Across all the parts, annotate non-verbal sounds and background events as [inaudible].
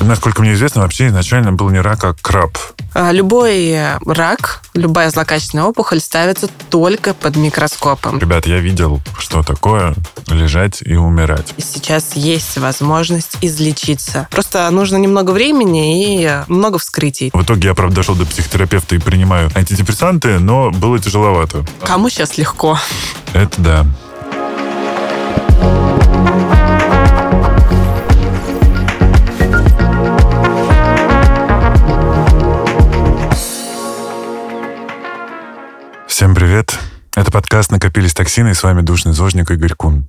Насколько мне известно, вообще изначально был не рак, а краб. А, любой рак, любая злокачественная опухоль ставится только под микроскопом. Ребят, я видел, что такое лежать и умирать. Сейчас есть возможность излечиться. Просто нужно немного времени и много вскрытий. В итоге я, правда, дошел до психотерапевта и принимаю антидепрессанты, но было тяжеловато. Кому сейчас легко? Это да. Привет! Это подкаст «Накопились токсины» и с вами душный зожник Игорь Кун.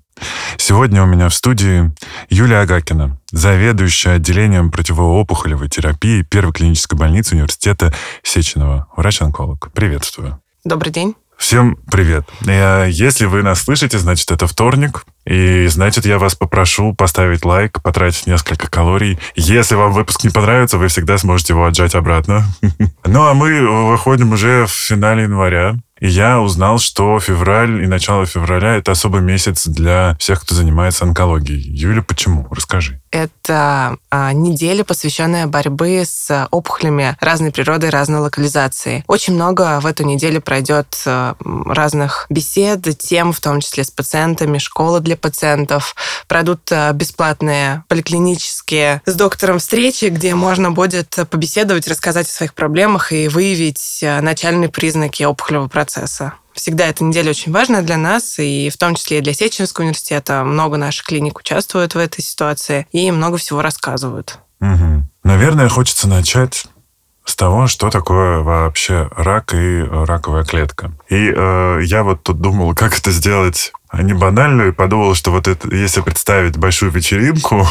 Сегодня у меня в студии Юлия Агакина, заведующая отделением противоопухолевой терапии первой клинической больницы университета Сеченова, врач-онколог. Приветствую. Добрый день. Всем привет. Если вы нас слышите, значит, это вторник. И, значит, я вас попрошу поставить лайк, потратить несколько калорий. Если вам выпуск не понравится, вы всегда сможете его отжать обратно. [laughs] Ну, а мы выходим уже в финале января. И я узнал, что февраль и начало февраля — это особый месяц для всех, кто занимается онкологией. Юля, почему? Расскажи. Это а, неделя, посвященная борьбе с опухолями разной природы разной локализации. Очень много в эту неделю пройдет а, разных бесед, тем, в том числе с пациентами, школы для пациентов. Пройдут а, бесплатные поликлинические с доктором встречи, где можно будет побеседовать, рассказать о своих проблемах и выявить а, начальные признаки опухолевого процесса всегда эта неделя очень важная для нас, и в том числе и для Сеченского университета. Много наших клиник участвуют в этой ситуации и много всего рассказывают. Угу. Наверное, хочется начать с того, что такое вообще рак и раковая клетка. И э, я вот тут думал, как это сделать не банально, и подумал, что вот это, если представить большую вечеринку,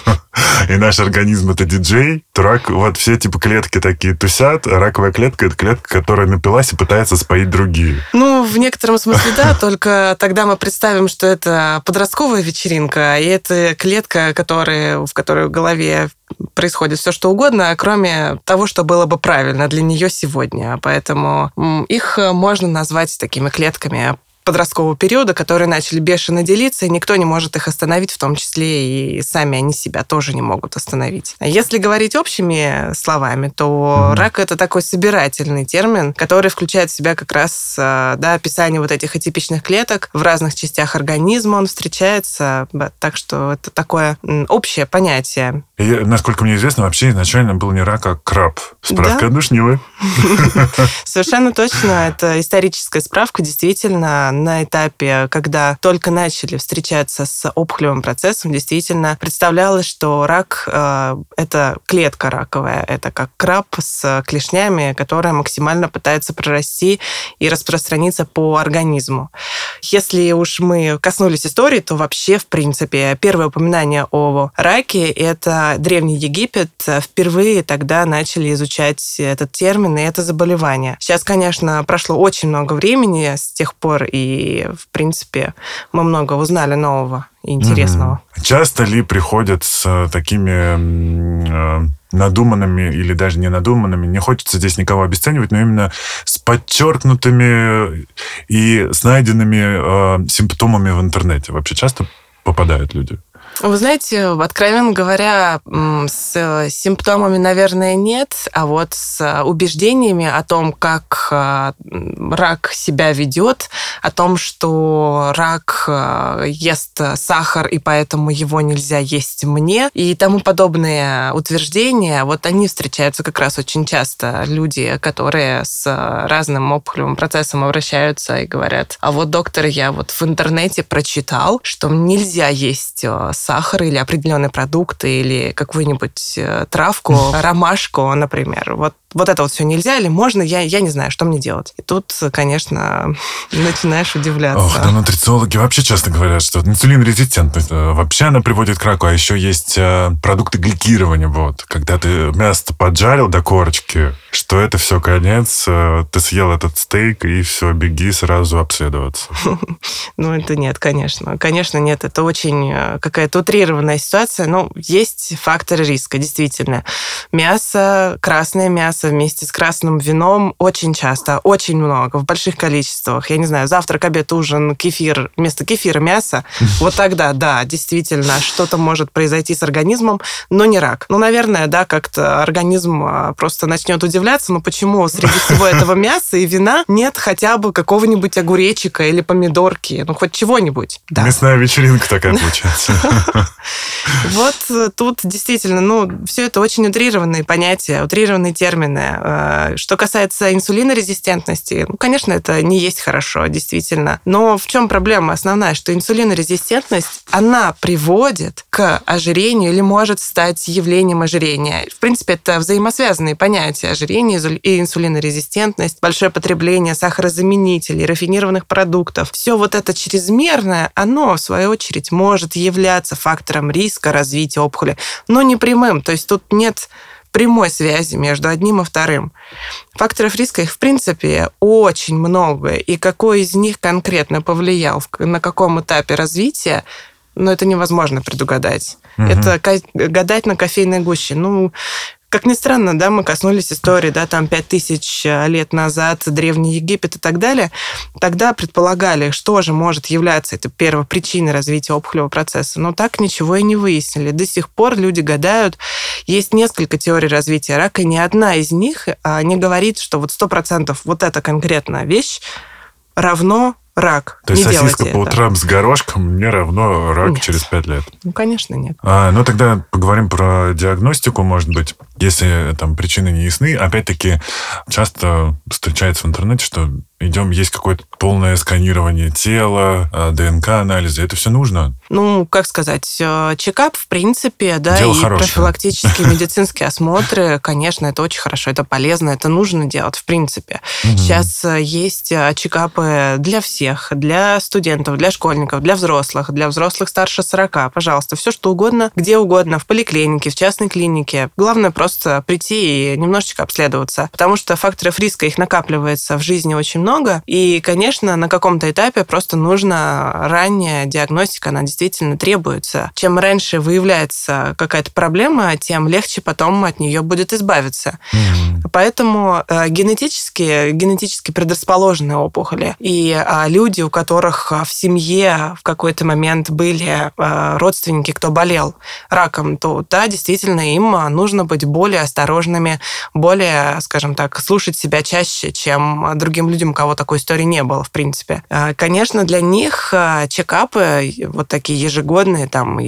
[laughs] и наш организм это диджей, то рак, вот все типа клетки такие тусят, а раковая клетка это клетка, которая напилась и пытается споить другие. Ну, в некотором смысле да, [laughs] только тогда мы представим, что это подростковая вечеринка, и это клетка, которая, в которой в голове происходит все что угодно, кроме того, что было бы правильно для нее сегодня. Поэтому их можно назвать такими клетками подросткового периода, которые начали бешено делиться, и никто не может их остановить, в том числе и сами они себя тоже не могут остановить. Если говорить общими словами, то mm-hmm. рак это такой собирательный термин, который включает в себя как раз а, да, описание вот этих атипичных клеток в разных частях организма. Он встречается, так что это такое общее понятие. И, насколько мне известно, вообще изначально был не рак, а краб. Справка да? душнивая. [laughs] [laughs] Совершенно точно. Это историческая справка. Действительно, на этапе, когда только начали встречаться с опухолевым процессом, действительно представлялось, что рак э, – это клетка раковая, это как краб с клешнями, которая максимально пытается прорасти и распространиться по организму. Если уж мы коснулись истории, то вообще, в принципе, первое упоминание о раке – это Древний Египет. Впервые тогда начали изучать этот термин и это заболевание. Сейчас, конечно, прошло очень много времени с тех пор, и и, в принципе, мы много узнали нового и интересного. Угу. Часто ли приходят с э, такими э, надуманными или даже не надуманными, не хочется здесь никого обесценивать, но именно с подчеркнутыми и с найденными э, симптомами в интернете. Вообще часто попадают люди? Вы знаете, откровенно говоря, с симптомами, наверное, нет, а вот с убеждениями о том, как а, рак себя ведет, о том, что рак ест сахар, и поэтому его нельзя есть мне, и тому подобные утверждения, вот они встречаются как раз очень часто. Люди, которые с разным опухолевым процессом обращаются и говорят, а вот доктор, я вот в интернете прочитал, что нельзя есть сахар, или определенные продукты или какую-нибудь э, травку, [laughs] ромашку, например. Вот, вот это вот все нельзя или можно, я, я не знаю, что мне делать. И тут, конечно, [laughs] начинаешь удивляться. Ох, да нутрициологи вообще часто говорят, что инсулин-резистентность э, вообще она приводит к раку, а еще есть э, продукты гликирования, вот, когда ты мясо поджарил до корочки, что это все конец, э, ты съел этот стейк, и все, беги сразу обследоваться. [laughs] Ну, это нет, конечно. Конечно, нет. Это очень какая-то утрированная ситуация. Но есть факторы риска, действительно. Мясо, красное мясо вместе с красным вином очень часто, очень много, в больших количествах. Я не знаю, завтрак, обед, ужин, кефир, вместо кефира мясо. [laughs] Вот тогда, да, действительно, что-то может произойти с организмом, но не рак. Ну, наверное, да, как-то организм а, просто начнет удивляться, ну почему среди всего [laughs] этого мяса и вина нет хотя бы какого-нибудь огуречика или помидорки, ну хоть чего-нибудь. Да. Мясная вечеринка такая получается. [laughs] Вот тут действительно, ну, все это очень утрированные понятия, утрированные термины. Э, что касается инсулинорезистентности, ну, конечно, это не есть хорошо, действительно. Но в чем проблема основная, что инсулинорезистентность, она приводит к ожирению или может стать явлением ожирения. В принципе, это взаимосвязанные понятия ожирение и инсулинорезистентность, большое потребление сахарозаменителей, рафинированных продуктов. Все вот это чрезмерное, оно, в свою очередь, может являться фактором риска развития опухоли, но не прямым. То есть тут нет прямой связи между одним и вторым. Факторов риска их, в принципе, очень много. И какой из них конкретно повлиял, на каком этапе развития, но это невозможно предугадать. Угу. Это гадать на кофейной гуще. Ну, как ни странно, да, мы коснулись истории, да, там, пять тысяч э, лет назад, Древний Египет и так далее. Тогда предполагали, что же может являться это первопричиной развития опухолевого процесса. Но так ничего и не выяснили. До сих пор люди гадают. Есть несколько теорий развития рака, и ни одна из них а, не говорит, что вот сто процентов вот эта конкретная вещь равно рак. То есть не сосиска по утрам с горошком не равно рак нет. через пять лет? Ну, конечно, нет. А, ну, тогда поговорим про диагностику, может быть. Если там причины не ясны, опять-таки часто встречается в интернете, что идем, есть какое-то полное сканирование тела, а, ДНК-анализы. Это все нужно? Ну, как сказать, э, чекап, в принципе, да, Дело и хорошее. профилактические [laughs] медицинские осмотры, конечно, это очень хорошо, это полезно, это нужно делать, в принципе. Сейчас э, есть э, чекапы для всех, для студентов, для школьников, для взрослых, для взрослых старше 40. Пожалуйста, все что угодно, где угодно, в поликлинике, в частной клинике. Главное просто прийти и немножечко обследоваться, потому что факторов риска их накапливается в жизни очень много, много. И, конечно, на каком-то этапе просто нужно ранняя диагностика, она действительно требуется. Чем раньше выявляется какая-то проблема, тем легче потом от нее будет избавиться. Mm-hmm. Поэтому э, генетически, генетически предрасположенные опухоли и э, люди, у которых в семье в какой-то момент были э, родственники, кто болел раком, то да, действительно, им нужно быть более осторожными, более, скажем так, слушать себя чаще, чем другим людям, кого такой истории не было, в принципе. А, конечно, для них а, чекапы, вот такие ежегодные, там,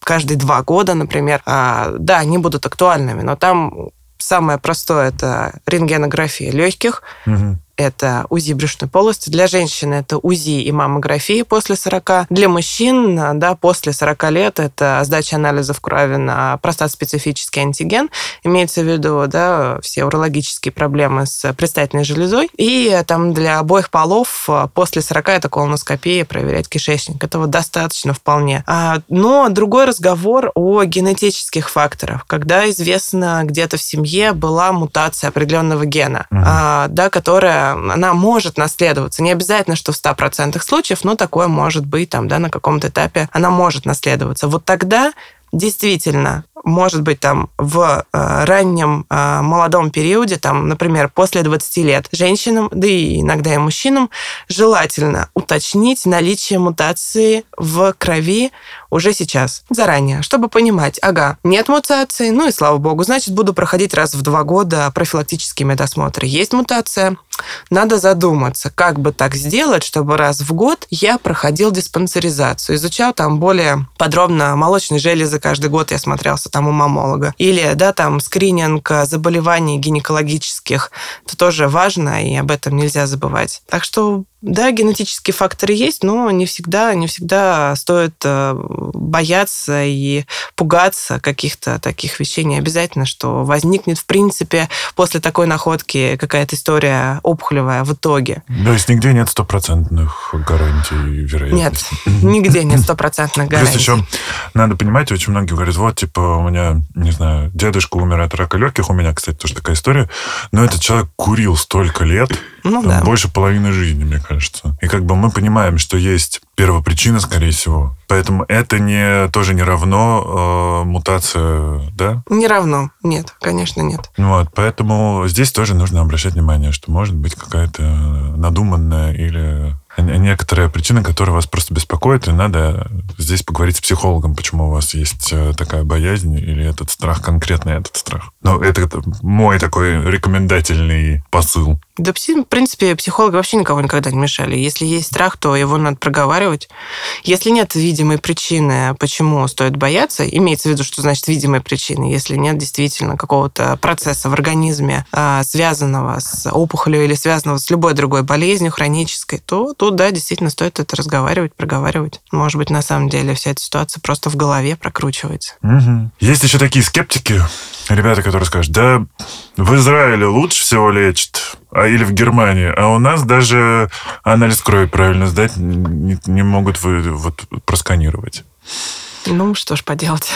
каждые два года, например, а, да, они будут актуальными, но там самое простое это рентгенография легких, угу это УЗИ брюшной полости. Для женщин это УЗИ и маммография после 40. Для мужчин, да, после 40 лет это сдача анализов крови на простат-специфический антиген. Имеется в виду, да, все урологические проблемы с предстательной железой. И там для обоих полов после 40 это колоноскопия, проверять кишечник. Этого достаточно вполне. А, но другой разговор о генетических факторах. Когда известно, где-то в семье была мутация определенного гена, угу. да, которая она может наследоваться. Не обязательно, что в 100% случаев, но такое может быть там, да, на каком-то этапе она может наследоваться. Вот тогда действительно может быть там в э, раннем э, молодом периоде, там, например, после 20 лет, женщинам, да и иногда и мужчинам, желательно уточнить наличие мутации в крови уже сейчас, заранее, чтобы понимать, ага, нет мутации, ну и слава богу, значит, буду проходить раз в два года профилактические медосмотры. Есть мутация, надо задуматься, как бы так сделать, чтобы раз в год я проходил диспансеризацию, изучал там более подробно молочные железы каждый год, я смотрелся там у мамолога. Или, да, там скрининг заболеваний гинекологических. Это тоже важно, и об этом нельзя забывать. Так что да, генетические факторы есть, но не всегда, не всегда стоит э, бояться и пугаться каких-то таких вещей. Не обязательно, что возникнет, в принципе, после такой находки какая-то история опухолевая в итоге. То есть нигде нет стопроцентных гарантий вероятности? Нет, нигде нет стопроцентных гарантий. Плюс еще надо понимать, очень многие говорят, вот, типа, у меня, не знаю, дедушка умер от рака легких, у меня, кстати, тоже такая история, но этот человек курил столько лет, Ну там, да. больше половины жизни, мне кажется. И как бы мы понимаем, что есть первопричина, скорее всего. Поэтому это не, тоже не равно э, мутация, да? Не равно. Нет, конечно, нет. Вот, поэтому здесь тоже нужно обращать внимание, что может быть какая-то надуманная или некоторая причина, которая вас просто беспокоит, и надо здесь поговорить с психологом, почему у вас есть э, такая боязнь или этот страх, конкретно этот страх. Но это мой такой рекомендательный посыл. Да, в принципе, психологи вообще никого никогда не мешали. Если есть страх, то его надо проговаривать. Если нет видимой причины, почему стоит бояться, имеется в виду, что значит видимая причина, если нет действительно какого-то процесса в организме, а, связанного с опухолью или связанного с любой другой болезнью хронической, то тут, да, действительно стоит это разговаривать, проговаривать. Может быть, на самом деле вся эта ситуация просто в голове прокручивается. Мгм. Есть еще такие скептики, ребята, которые скажут, да, в Израиле лучше всего лечат, а или в Германии, а у нас даже анализ крови правильно сдать не, не могут вы, вот, просканировать. Ну, что ж поделать.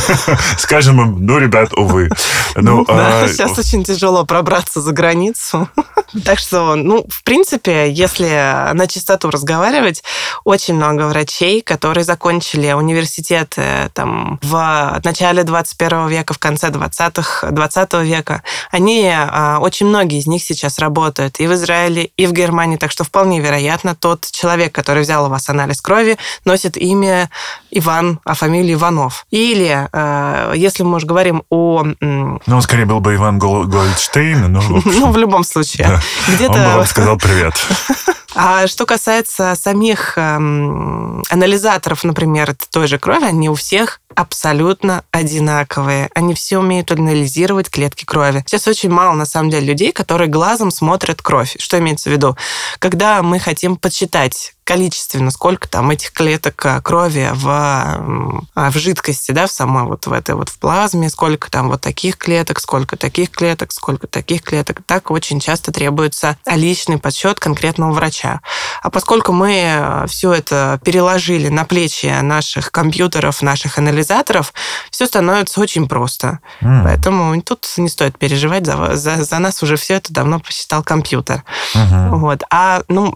[laughs] Скажем им, ну, ребят, увы. Ну, Да, а, сейчас очень тяжело пробраться за границу. [laughs] Так что, ну, в принципе, если на чистоту разговаривать, очень много врачей, которые закончили университеты там, в начале 21 века, в конце 20-х, 20 века, они, а, очень многие из них сейчас работают и в Израиле, и в Германии, так что вполне вероятно, тот человек, который взял у вас анализ крови, носит имя Иван, а фамилия Иванов. Или, э, если мы уже говорим о ну, он скорее был бы Иван Гол- Гольдштейн, но в общем, ну, в любом случае. да. он бы Где-то... вам сказал привет. [laughs] А что касается самих эм, анализаторов, например, той же крови, они у всех абсолютно одинаковые. Они все умеют анализировать клетки крови. Сейчас очень мало, на самом деле, людей, которые глазом смотрят кровь. Что имеется в виду? Когда мы хотим подсчитать количественно, сколько там этих клеток а, крови в, а, в жидкости, да, в самой вот в этой вот в плазме, сколько там вот таких клеток, сколько таких клеток, сколько таких клеток. Так очень часто требуется личный подсчет конкретного врача. А поскольку мы все это переложили на плечи наших компьютеров, наших анализаторов, все становится очень просто. М, Поэтому тут не стоит переживать, за, за, за нас уже все это давно посчитал компьютер. мгм. Вот. А ну,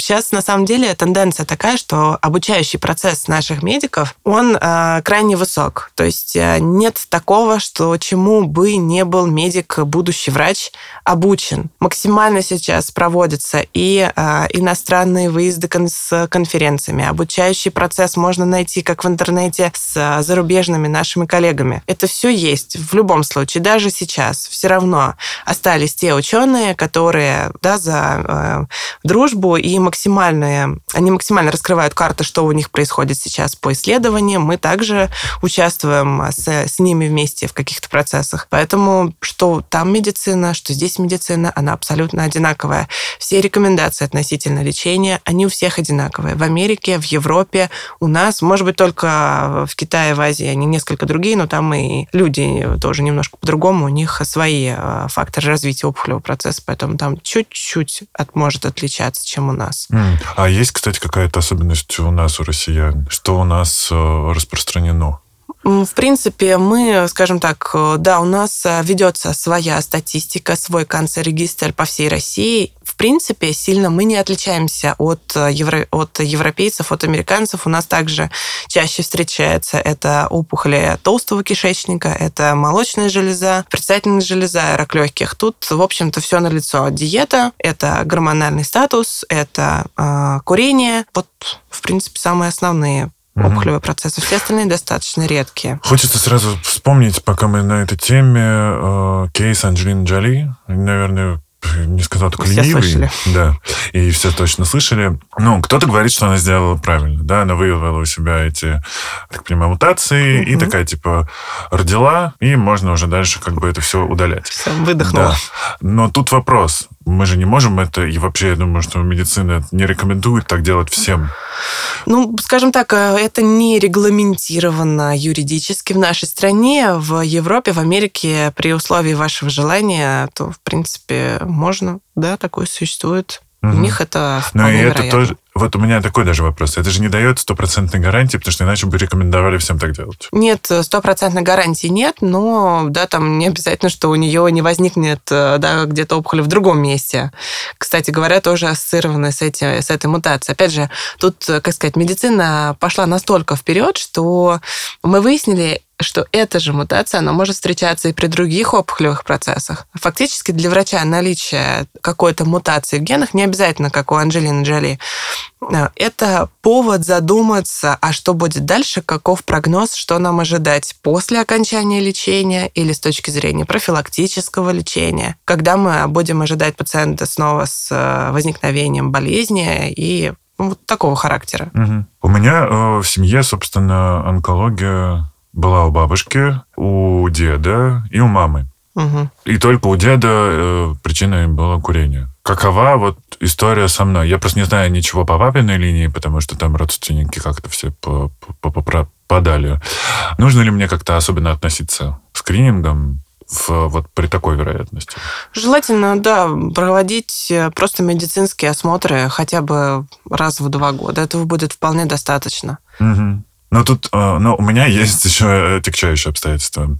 сейчас на самом деле тенденция такая, что обучающий процесс наших медиков, он э, крайне высок. То есть э, нет такого, что чему бы не был медик, будущий врач, обучен. Максимально сейчас проводятся и э, иностранные выезды кон- с конференциями. Обучающий процесс можно найти как в интернете с э, зарубежными нашими коллегами. Это все есть в любом случае. Даже сейчас все равно остались те ученые, которые да, за э, дружбу и максимальные, они максимально раскрывают карты, что у них происходит сейчас по исследованиям. Мы также участвуем с, с ними вместе в каких-то процессах. Поэтому что там медицина, что здесь медицина, она абсолютно одинаковая. Все рекомендации относительно лечения, они у всех одинаковые. В Америке, в Европе, у нас, может быть, только в Китае, в Азии они несколько другие, но там и люди тоже немножко по-другому, у них свои э, факторы развития опухолевого процесса, поэтому там чуть-чуть от, может отличаться, чем у нас. М, А есть, кстати, какая-то особенность у нас, у россиян? Что у нас э, распространено? В принципе, мы, скажем так, э, да, у нас ведется своя статистика, свой канцер-регистр по всей России. В принципе, сильно мы не отличаемся от, э, евро- от европейцев, от американцев. У нас также чаще встречается это опухоли толстого кишечника, это молочная железа, предстательная железа, рак легких. Тут, в общем-то, все налицо. Диета, это гормональный статус, это э, курение. Вот, в принципе, самые основные Мгм. опухолевые процессы. Все остальные достаточно редкие. Хочется сразу вспомнить, пока мы на этой теме, э, кейс Анджелины Джоли. Наверное, не сказал только Все ленивый. слышали. Да, и все точно слышали. Ну, кто-то говорит, что она сделала правильно. Да, она выявила у себя эти, так понимаю, мутации и Мгм. такая, типа, родила, и можно уже дальше как бы это все удалять. Все, выдохнула. Да. Но тут вопрос. Мы же не можем это, и вообще, я думаю, что медицина не рекомендует так делать всем. Ну, скажем так, э, это не регламентировано юридически в нашей стране. В Европе, в Америке при условии вашего желания, то, в принципе, можно, да, такое существует. Угу. У них это Ну и это тоже... Вот у меня такой даже вопрос. Это же не дает стопроцентной гарантии, потому что иначе бы рекомендовали всем так делать. Нет, стопроцентной гарантии нет, но да, там не обязательно, что у нее не возникнет э, да, где-то опухоль в другом месте. Кстати говоря, тоже ассоциированы с, эти, с этой мутацией. Опять же, тут, э, как сказать, медицина пошла настолько вперед, что мы выяснили, что эта же мутация, она может встречаться и при других опухолевых процессах. Фактически для врача наличие какой-то мутации в генах не обязательно, как у Анджелины Джоли. Э, это повод задуматься, а что будет дальше, каков прогноз, что нам ожидать после окончания лечения или с точки зрения профилактического лечения, когда мы будем ожидать пациента снова с э, возникновением болезни и ну, вот такого характера. Угу. У меня э, в семье, собственно, онкология была у бабушки, у деда и у мамы. Угу. И только у деда э, причиной было курение. Какова вот история со мной? Я просто не знаю ничего по папиной линии, потому что там родственники как-то все попадали. Нужно ли мне как-то особенно относиться к скринингам в, вот при такой вероятности? Желательно, да, проводить э, просто медицинские осмотры хотя бы раз в два года. Этого будет вполне достаточно. Угу. Но тут, э, ну, у меня есть [laughs] еще тягчающие обстоятельства.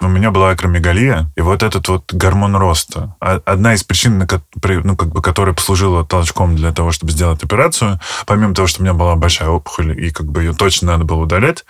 У меня была акромегалия, и вот этот вот гормон роста. Одна из причин, ну, как бы, которая послужила толчком для того, чтобы сделать операцию, помимо того, что у меня была большая опухоль, и как бы ее точно надо было удалять,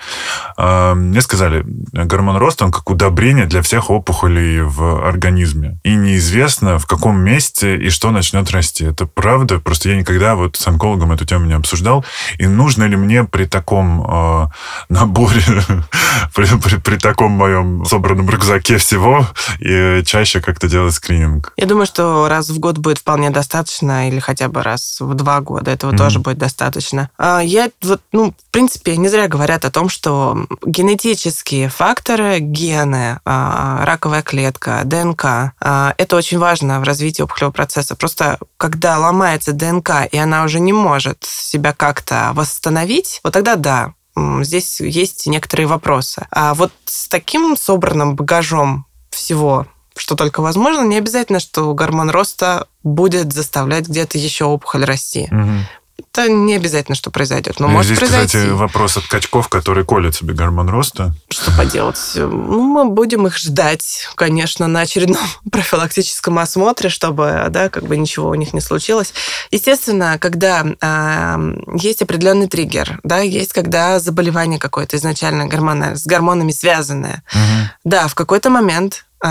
э, мне сказали, гормон роста, он как удобрение для всех опухолей в организме. И неизвестно, в каком месте и что начнет расти. Это правда? Просто я никогда вот с онкологом эту тему не обсуждал. И нужно ли мне при таком э, наборе, [laughs] при, при, при таком моем собранном рюкзаке всего, и чаще как-то делать скрининг. Я думаю, что раз в год будет вполне достаточно, или хотя бы раз в два года этого mm-hmm. тоже будет достаточно. А я вот, ну, в принципе, не зря говорят о том, что генетические факторы, гены, а, раковая клетка, ДНК, а, это очень важно в развитии опухолевого процесса. Просто когда ломается ДНК, и она уже не может себя как-то восстановить, вот тогда да, здесь есть некоторые вопросы. А вот с таким собранным багажом всего, что только возможно, не обязательно, что гормон роста будет заставлять где-то еще опухоль расти. Угу. Это не обязательно, что произойдет, но ну, может здесь, произойти. кстати, вопрос от качков, которые колят себе гормон роста. Что поделать? Ну, мы будем их ждать, конечно, на очередном [laughs] профилактическом осмотре, чтобы, да, как бы ничего у них не случилось. Естественно, когда э, есть определенный триггер, да, есть когда заболевание какое-то изначально гормональное, с гормонами связанное. Угу. Да, в какой-то момент э,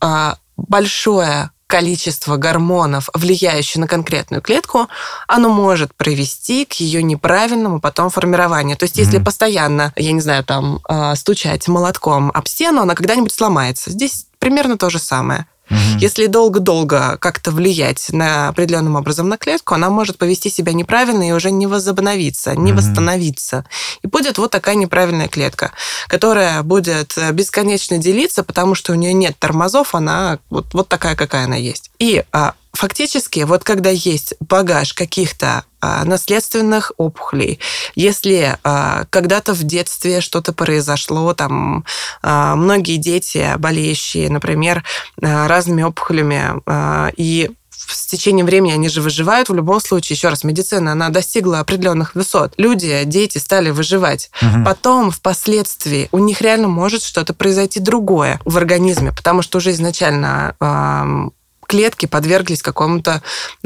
э, большое количество гормонов, влияющих на конкретную клетку, оно может привести к ее неправильному потом формированию. То есть, если mm-hmm. постоянно, я не знаю, там а, стучать молотком об стену, она когда-нибудь сломается. Здесь примерно то же самое. Угу. Если долго-долго как-то влиять на определенным образом на клетку, она может повести себя неправильно и уже не возобновиться, не угу. восстановиться. И будет вот такая неправильная клетка, которая будет бесконечно делиться, потому что у нее нет тормозов, она вот, вот такая, какая она есть. И а, фактически, вот когда есть багаж каких-то а, наследственных опухолей, если а, когда-то в детстве что-то произошло, там а, многие дети, болеющие, например, а, разными опухолями, а, и с течением времени они же выживают в любом случае. Еще раз, медицина, она достигла определенных высот. Люди, дети стали выживать. Угу. Потом, впоследствии, у них реально может что-то произойти другое в организме, потому что уже изначально э, клетки подверглись какому-то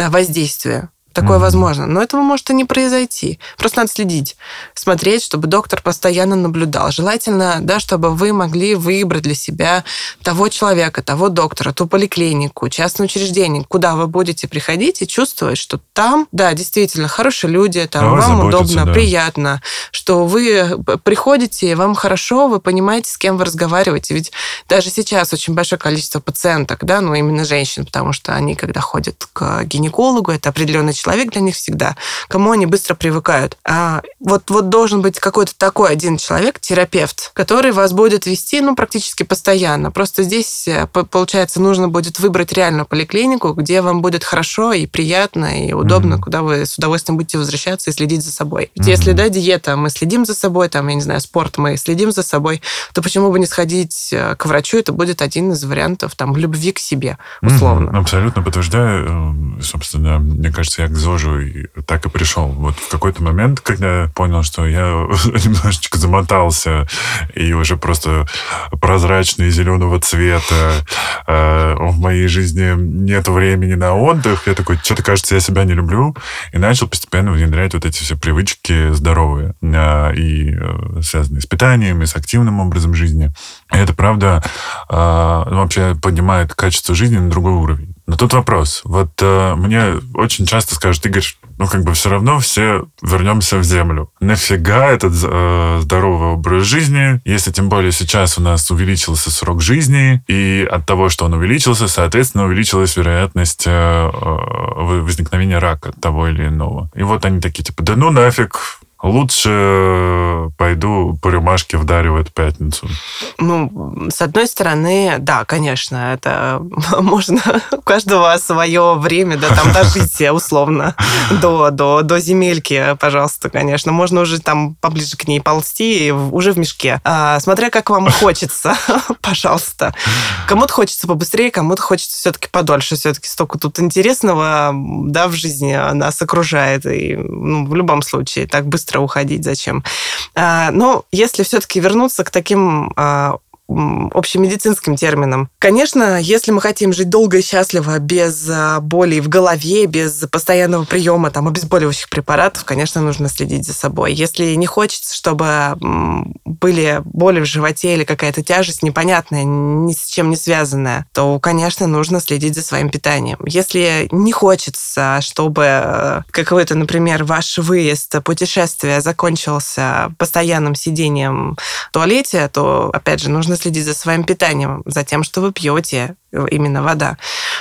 воздействию. Такое mm-hmm. возможно. Но этого может и не произойти. Просто надо следить, смотреть, чтобы доктор постоянно наблюдал. Желательно, да, чтобы вы могли выбрать для себя того человека, того доктора, ту поликлинику, частное учреждение, куда вы будете приходить и чувствовать, что там, да, действительно, хорошие люди, там вам удобно, да. приятно, что вы приходите, вам хорошо, вы понимаете, с кем вы разговариваете. Ведь даже сейчас очень большое количество пациенток, да, ну именно женщин, потому что они, когда ходят к гинекологу, это определенный человек, человек для них всегда, кому они быстро привыкают. А вот, вот должен быть какой-то такой один человек, терапевт, который вас будет вести, ну, практически постоянно. Просто здесь, э, получается, нужно будет выбрать реальную поликлинику, где вам будет хорошо и приятно, и удобно, mm-hmm. куда вы с удовольствием будете возвращаться и следить за собой. Ведь mm-hmm. если, да, диета, мы следим за собой, там, я не знаю, спорт, мы следим за собой, то почему бы не сходить э, к врачу? Это будет один из вариантов, там, любви к себе, условно. Mm-hmm. Абсолютно подтверждаю. Э, собственно, мне кажется, я к ЗОЖу так и пришел. Вот в какой-то момент, когда понял, что я [laughs] немножечко замотался и уже просто прозрачный зеленого цвета, э, в моей жизни нет времени на отдых, я такой, что-то кажется, я себя не люблю, и начал постепенно внедрять вот эти все привычки здоровые э, и э, связанные с питанием, и с активным образом жизни. И это, правда, вообще поднимает качество жизни на другой уровень. Но тут вопрос. Вот э, мне очень часто скажут, Игорь, ну как бы все равно все вернемся в землю. Нафига этот э, здоровый образ жизни, если тем более сейчас у нас увеличился срок жизни, и от того, что он увеличился, соответственно, увеличилась вероятность э, э возникновения рака того или иного. И вот они такие, типа, да ну нафиг, лучше пойду по рюмашке эту пятницу? Ну, с одной стороны, да, конечно, это [laughs] можно у каждого свое время, да, там дожить условно [laughs] до, до, до земельки, пожалуйста, конечно. Можно уже там поближе к ней ползти, уже в мешке. А, смотря как вам хочется, [laughs] пожалуйста. Кому-то хочется побыстрее, кому-то хочется все-таки подольше. Все-таки столько тут интересного, да, в жизни нас окружает. И ну, в любом случае так быстро быстро уходить, зачем. А, но если все-таки вернуться к таким а, общемедицинским термином. Конечно, если мы хотим жить долго и счастливо, без а, боли в голове, без постоянного приема там, обезболивающих препаратов, конечно, нужно следить за собой. Если не хочется, чтобы были боли в животе или какая-то тяжесть непонятная, ни с чем не связанная, то, конечно, нужно следить за своим питанием. Если не хочется, чтобы э, какой-то, например, ваш выезд, путешествие закончился постоянным сидением в туалете, то, опять же, нужно следить за своим питанием, за тем, что вы пьете, именно вода.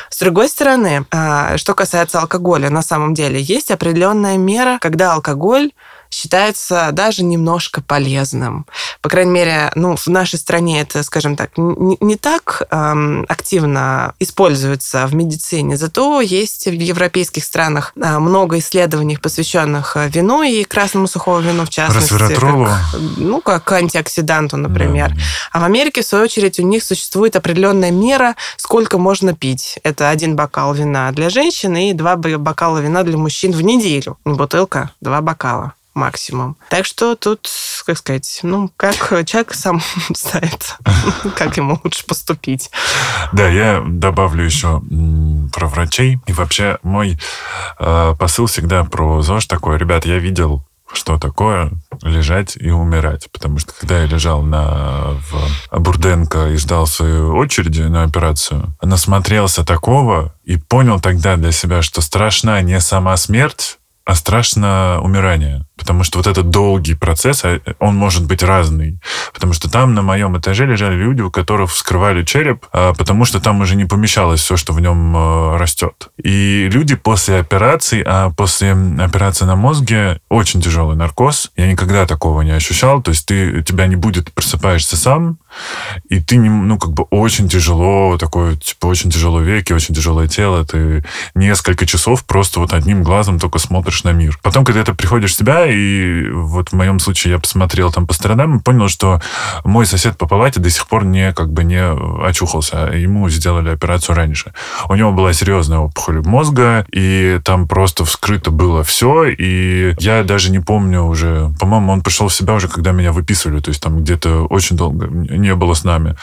С другой стороны, а, что касается алкоголя, на самом деле есть определенная мера, когда алкоголь считается даже немножко полезным. По крайней мере, ну, в нашей стране это, скажем так, не, не так эм, активно используется в медицине, зато есть в европейских странах э, много исследований, посвященных э, вину и красному сухому вину, в частности. Как, ну, как антиоксиданту, например. Да. А в Америке, в свою очередь, у них существует определенная мера, сколько можно пить. Это один бокал вина для женщин и два бокала вина для мужчин в неделю. Не бутылка, два бокала максимум. Так что тут, как сказать, ну, как человек сам [laughs] знает, [laughs] как ему лучше поступить. Да, я добавлю еще про врачей. И вообще мой э, посыл всега про ЗОЖ такой. Ребят, я видел что такое лежать и умирать. Потому что когда я лежал на, в Бурденко и ждал свою очереди на операцию, насмотрелся такого и понял тогда для себя, что страшна не сама смерть, а страшно умирание. Потому что вот этот долгий процесс, а, он может быть разный. Потому что там на моем этаже лежали люди, у которых вскрывали череп, а, потому что там уже не помещалось все, что в нем а, растет. И люди после операции, а после операции на мозге очень тяжелый наркоз. Я никогда такого не ощущал. То есть ты, тебя не будет, просыпаешься сам, и ты, не, ну, как бы очень тяжело, такое, типа, очень тяжело веки, очень тяжелое тело. Ты несколько часов просто вот одним глазом только смотришь на мир. Потом, когда ты приходишь в себя, и вот в моем случае я посмотрел там по сторонам и понял, что мой сосед по палате до сих пор не, как бы не очухался. Ему сделали операцию раньше. У него была серьезная опухоль мозга, и там просто вскрыто было все, и я даже не помню уже, по-моему, он пришел в себя уже, когда меня выписывали, то есть там где-то очень долго не было с нами.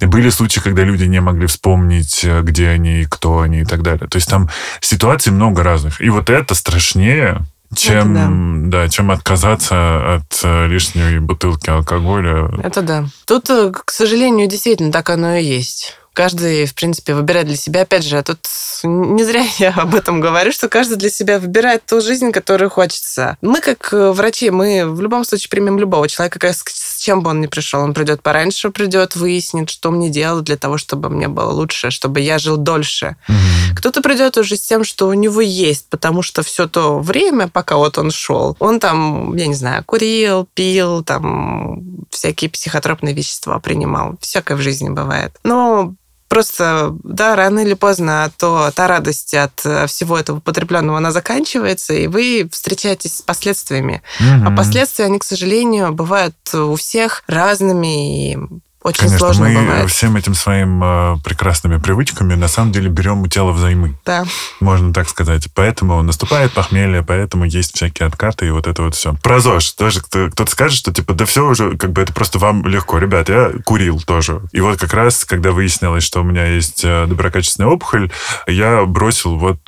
И были случаи, когда люди не могли вспомнить, где они, кто они и так далее. То есть там ситуаций много разных. И вот это страшнее, чем, да. да, чем отказаться от э, лишней бутылки алкоголя. Это да. Тут, э, к сожалению, действительно так оно и есть. Каждый, в принципе, выбирает для себя. Опять же, тут не зря я [laughs] об этом говорю, что каждый для себя выбирает ту жизнь, которую хочется. Мы, как э, врачи, мы в любом случае примем любого человека, с чем бы он ни пришел. Он придет пораньше, придет, выяснит, что мне делать для того, чтобы мне было лучше, чтобы я жил дольше. Mm-hmm. Кто-то придет уже с тем, что у него есть, потому что все то время, пока вот он шел, он там, я не знаю, курил, пил, там всякие психотропные вещества принимал. Всякое в жизни бывает. Но просто, да, рано или поздно то та радость от э, всего этого потребленного, она заканчивается, и вы встречаетесь с последствиями. Mm-hmm. А последствия, они, к сожалению, бывают у всех разными, и очень Конечно, сложно мы бывает. всем этим своим э, прекрасными привычками на самом деле берем у тела взаймы. Да. Можно так сказать. Поэтому наступает похмелье, поэтому есть всякие откаты и вот это вот все. Про ЗОЖ тоже кто-то скажет, что типа, да все уже, как бы это просто вам легко. Ребят, я курил тоже. И вот как раз, когда выяснилось, что у меня есть э, доброкачественная опухоль, я бросил вот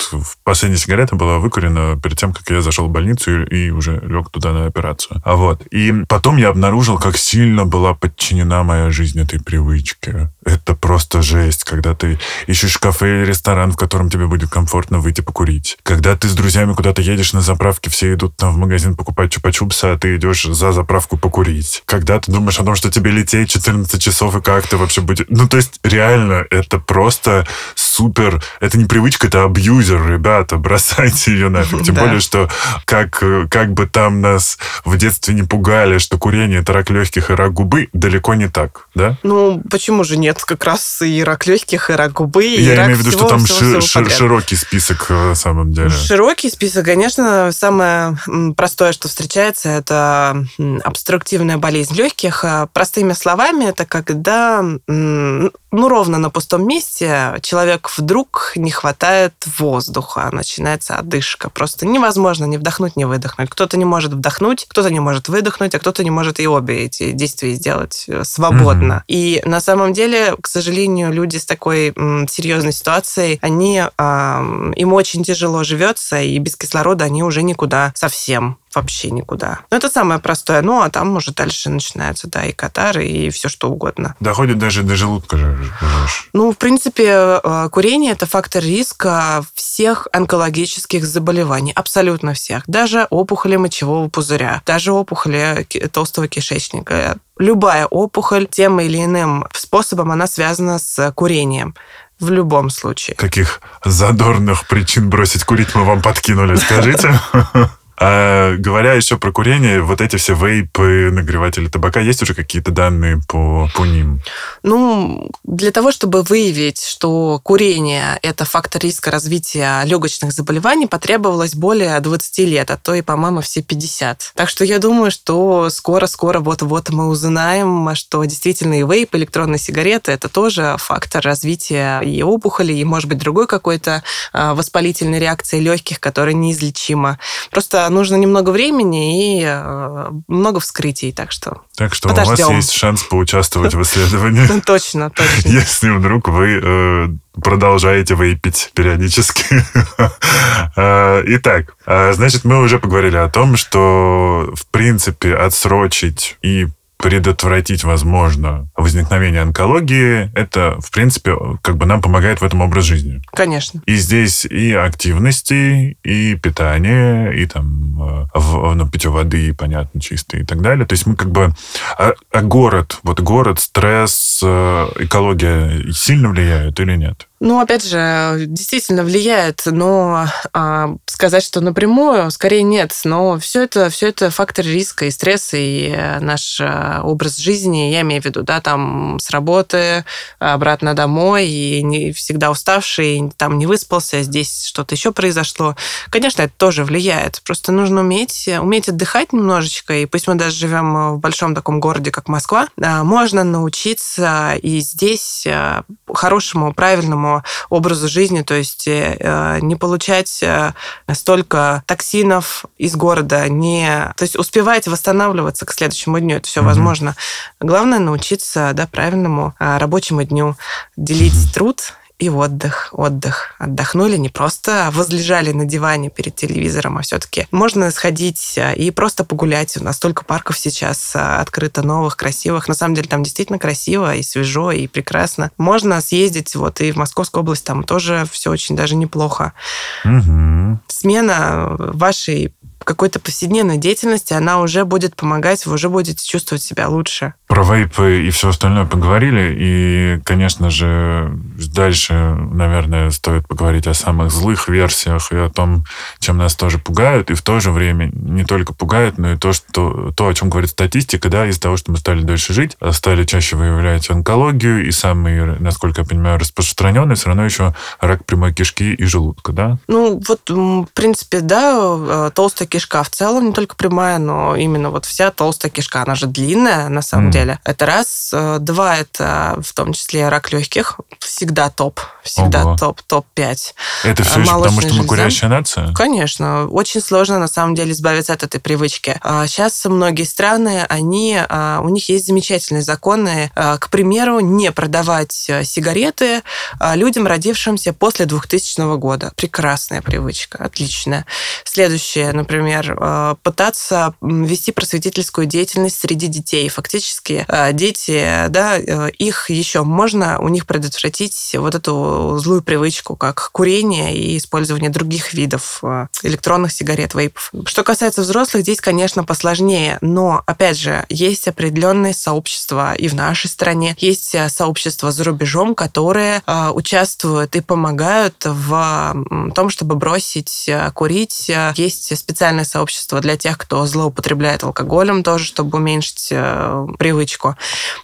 последняя сигарета была выкурена перед тем, как я зашел в больницу и, и уже лег туда на операцию. А вот. И потом я обнаружил, как сильно была подчинена моя жизнь жизнь этой привычки. Это просто жесть, когда ты ищешь кафе или ресторан, в котором тебе будет комфортно выйти покурить. Когда ты с друзьями куда-то едешь на заправке, все идут там в магазин покупать чупа-чупса, а ты идешь за заправку покурить. Когда ты думаешь о том, что тебе лететь 14 часов и как ты вообще будешь... Ну, то есть, реально, это просто супер... Это не привычка, это абьюзер, ребята, бросайте ее нафиг. Тем да. более, что как, как бы там нас в детстве не пугали, что курение это рак легких и рак губы, далеко не так да? Ну, почему же нет? Как раз и рак легких, и рак губы, и Я рак имею в виду, всего, что там всего, ши- всего ши- широкий список э, на самом деле. Широкий список, конечно. Самое простое, что встречается, это обструктивная болезнь легких. А простыми словами, это когда ну, ровно на пустом месте человек вдруг не хватает воздуха, начинается одышка. Просто невозможно не вдохнуть, не выдохнуть. Кто-то не может вдохнуть, кто-то не может выдохнуть, а кто-то не может и обе эти действия сделать э, свободно. Mm-hmm. И на самом деле, к сожалению, люди с такой м, серьезной ситуацией, они, э, им очень тяжело живется, и без кислорода они уже никуда совсем вообще никуда. Ну, это самое простое. Ну, а там уже дальше начинаются, да, и катары, и все что угодно. Доходит даже до желудка же. Ну, в принципе, э, курение – это фактор риска всех онкологических заболеваний. Абсолютно всех. Даже опухоли мочевого пузыря, даже опухоли толстого кишечника. Любая опухоль тем или иным способом, она связана с курением в любом случае. Каких задорных причин бросить курить мы вам подкинули, скажите? [laughs] А говоря еще про курение, вот эти все вейпы, нагреватели табака, есть уже какие-то данные по, по ним? Ну, для того, чтобы выявить, что курение – это фактор риска развития легочных заболеваний, потребовалось более 20 лет, а то и, по-моему, все 50. Так что я думаю, что скоро-скоро вот-вот мы узнаем, что действительно и вейп, электронные сигареты – это тоже фактор развития и опухоли, и, может быть, другой какой-то а, воспалительной реакции легких, которая неизлечима. Просто нужно немного времени и э, много вскрытий, так что Так что подождем. у вас есть шанс поучаствовать в исследовании. [laughs] Точно, точно. Если вдруг вы э, продолжаете выпить периодически. Э, [laughs] итак, значит, мы уже поговорили о том, что, в принципе, отсрочить и предотвратить, возможно, возникновение онкологии, это, в принципе, как бы нам помогает в этом образ жизни. Конечно. И здесь и активности, и питание, и там э, в, ну, питье воды, понятно, чистое и так далее. То есть мы как бы... А, а город, вот город, стресс, э, экология сильно влияют или нет? Ну, опять же, действительно влияет, но а, сказать, что напрямую, скорее нет. Но все это, все это фактор риска и стресса, и э, наш э, образ жизни, я имею в виду, да, там с работы обратно домой, и не всегда уставший, и там не выспался, здесь что-то еще произошло. Конечно, это тоже влияет. Просто нужно уметь, уметь отдыхать немножечко, и пусть мы даже живем в большом таком городе, как Москва, можно научиться и здесь э, хорошему, правильному образу жизни, то есть э, не получать э, столько токсинов из города, не, то есть успевать восстанавливаться к следующему дню, это все mm-hmm. возможно. Главное научиться да, правильному э, рабочему дню делить труд и отдых, отдых. Отдохнули, не просто возлежали на диване перед телевизором, а все-таки можно сходить а, и просто погулять. У нас столько парков сейчас а, открыто новых, красивых. На самом деле там действительно красиво и свежо, и прекрасно. Можно съездить вот и в Московскую область, там тоже все очень даже неплохо. Угу. Смена вашей какой-то повседневной деятельности, она уже будет помогать, вы уже будете чувствовать себя лучше. Про вейпы и все остальное поговорили, и, конечно же, дальше, наверное, стоит поговорить о самых злых версиях и о том, чем нас тоже пугают, и в то же время не только пугают, но и то, что, то о чем говорит статистика, да, из-за того, что мы стали дольше жить, а стали чаще выявлять онкологию, и самый, насколько я понимаю, распространенный все равно еще рак прямой кишки и желудка, да? Ну, вот, в принципе, да, э, толстая кишка в целом, не только прямая, но именно вот вся толстая кишка, она же длинная на самом mm. деле. Это раз. Э, два, это в том числе рак легких, всегда топ, всегда Ого. топ, топ-5. Это все еще потому, что мы курящая нация? Конечно. Очень сложно на самом деле избавиться от этой привычки. Сейчас а многие страны, они, а, у них есть замечательные законы, а, к примеру, не продавать э, сигареты людям, родившимся после 2000 года. Прекрасная привычка, отличная. Следующее, например, например, э, пытаться вести просветительскую деятельность среди детей. Фактически э, дети, да, э, их еще можно у них предотвратить вот эту злую привычку, как курение и использование других видов электронных сигарет, вейпов. Что касается взрослых, здесь, конечно, посложнее, но, опять же, есть определенные сообщества и в нашей стране, есть сообщества за рубежом, которые участвуют и помогают в том, чтобы бросить курить. Есть специальные специальное сообщество для тех, кто злоупотребляет алкоголем тоже, чтобы уменьшить э, привычку.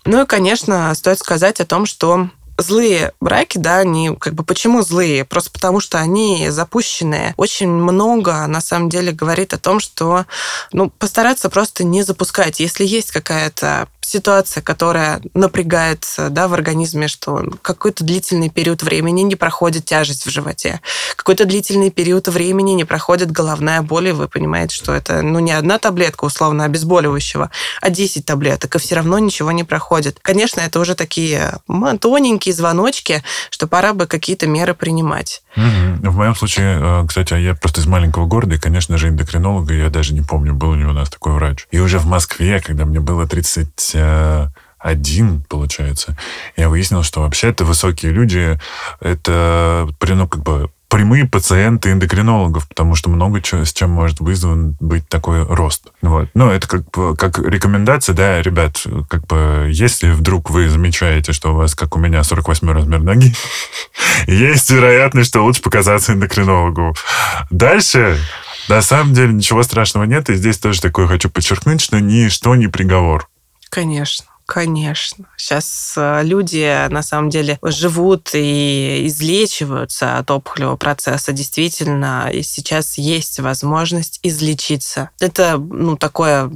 Ну и, конечно, стоит сказать о том, что злые браки, да, они как бы почему злые? Просто потому, что они запущенные. Очень много, на самом деле, говорит о том, что ну, постараться просто не запускать. Если есть какая-то ситуация, которая напрягает да, в организме, что какой-то длительный период времени не проходит тяжесть в животе, какой-то длительный период времени не проходит головная боль, и вы понимаете, что это ну, не одна таблетка условно обезболивающего, а 10 таблеток, и все равно ничего не проходит. Конечно, это уже такие тоненькие звоночки, что пора бы какие-то меры принимать. В моем случае, э, кстати, я просто из маленького города, и, конечно же, эндокринолога я даже не помню, был ли у нас такой врач. И уже в Москве, когда мне было 30 один, получается, я выяснил, что вообще-то высокие люди — это, ну, как бы прямые пациенты эндокринологов, потому что много чего, с чем может вызван быть такой рост. Вот. Ну, это как, как рекомендация, да, ребят, как бы, если вдруг вы замечаете, что у вас, как у меня, 48 размер ноги, [laughs] есть вероятность, что лучше показаться эндокринологу. Дальше на самом деле ничего страшного нет, и здесь тоже такое хочу подчеркнуть, что ничто не приговор. Конечно. Конечно. Сейчас э, люди на самом деле живут и излечиваются от опухолевого процесса. Действительно, и сейчас есть возможность излечиться. Это ну, такая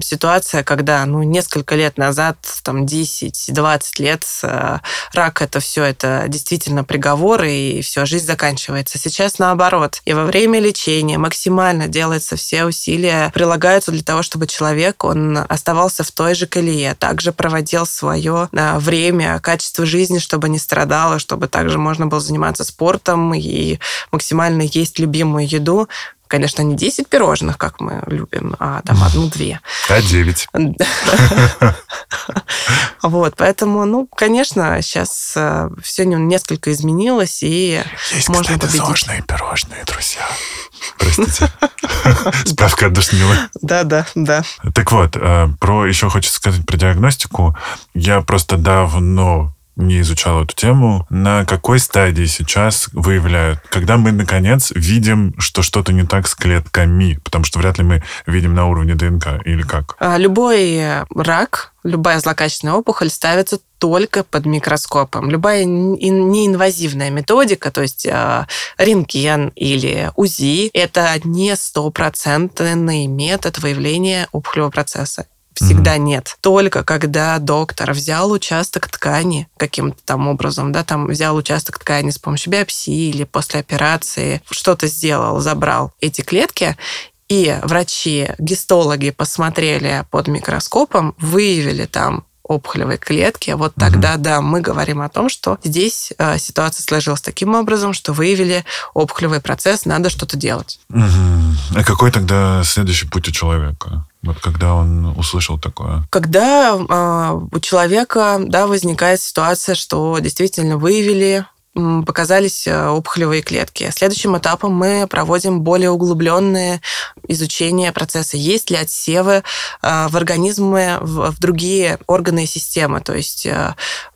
ситуация, когда ну, несколько лет назад, там 10-20 лет, э, рак это все, это действительно приговор, и все, жизнь заканчивается. Сейчас наоборот. И во время лечения максимально делается все усилия, прилагаются для того, чтобы человек, он оставался в той же колее, также проводил свое а, время, качество жизни, чтобы не страдало, чтобы также можно было заниматься спортом и максимально есть любимую еду. Конечно, не 10 пирожных, как мы любим, а там одну-две. А 9. [laughs] Вот, поэтому, ну, конечно, сейчас э, все несколько изменилось, и Есть, можно победить. пирожные, друзья. Простите. [laughs] Справка отдушнила. Да, да, да. Так вот, э, про еще хочется сказать про диагностику. Я просто давно не изучал эту тему. На какой стадии сейчас выявляют? Когда мы, наконец, видим, что что-то не так с клетками? Потому что вряд ли мы видим на уровне ДНК или как? А, любой рак, любая злокачественная опухоль ставится только под микроскопом. Любая неинвазивная методика, то есть э, рентген или УЗИ, это не стопроцентный метод выявления опухолевого процесса всегда mm-hmm. нет. Только когда доктор взял участок ткани каким-то там образом, да, там взял участок ткани с помощью биопсии или после операции, что-то сделал, забрал эти клетки, и врачи, гистологи посмотрели под микроскопом, выявили там опухолевой клетки, вот тогда, угу. да, мы говорим о том, что здесь э, ситуация сложилась таким образом, что выявили опухолевый процесс, надо что-то делать. Угу. А какой тогда следующий путь у человека? Вот когда он услышал такое? Когда э, у человека да, возникает ситуация, что действительно выявили показались э, опухолевые клетки. Следующим этапом мы проводим более углубленное изучение процесса, есть ли отсевы э, в организме, в другие органы и системы. То есть э,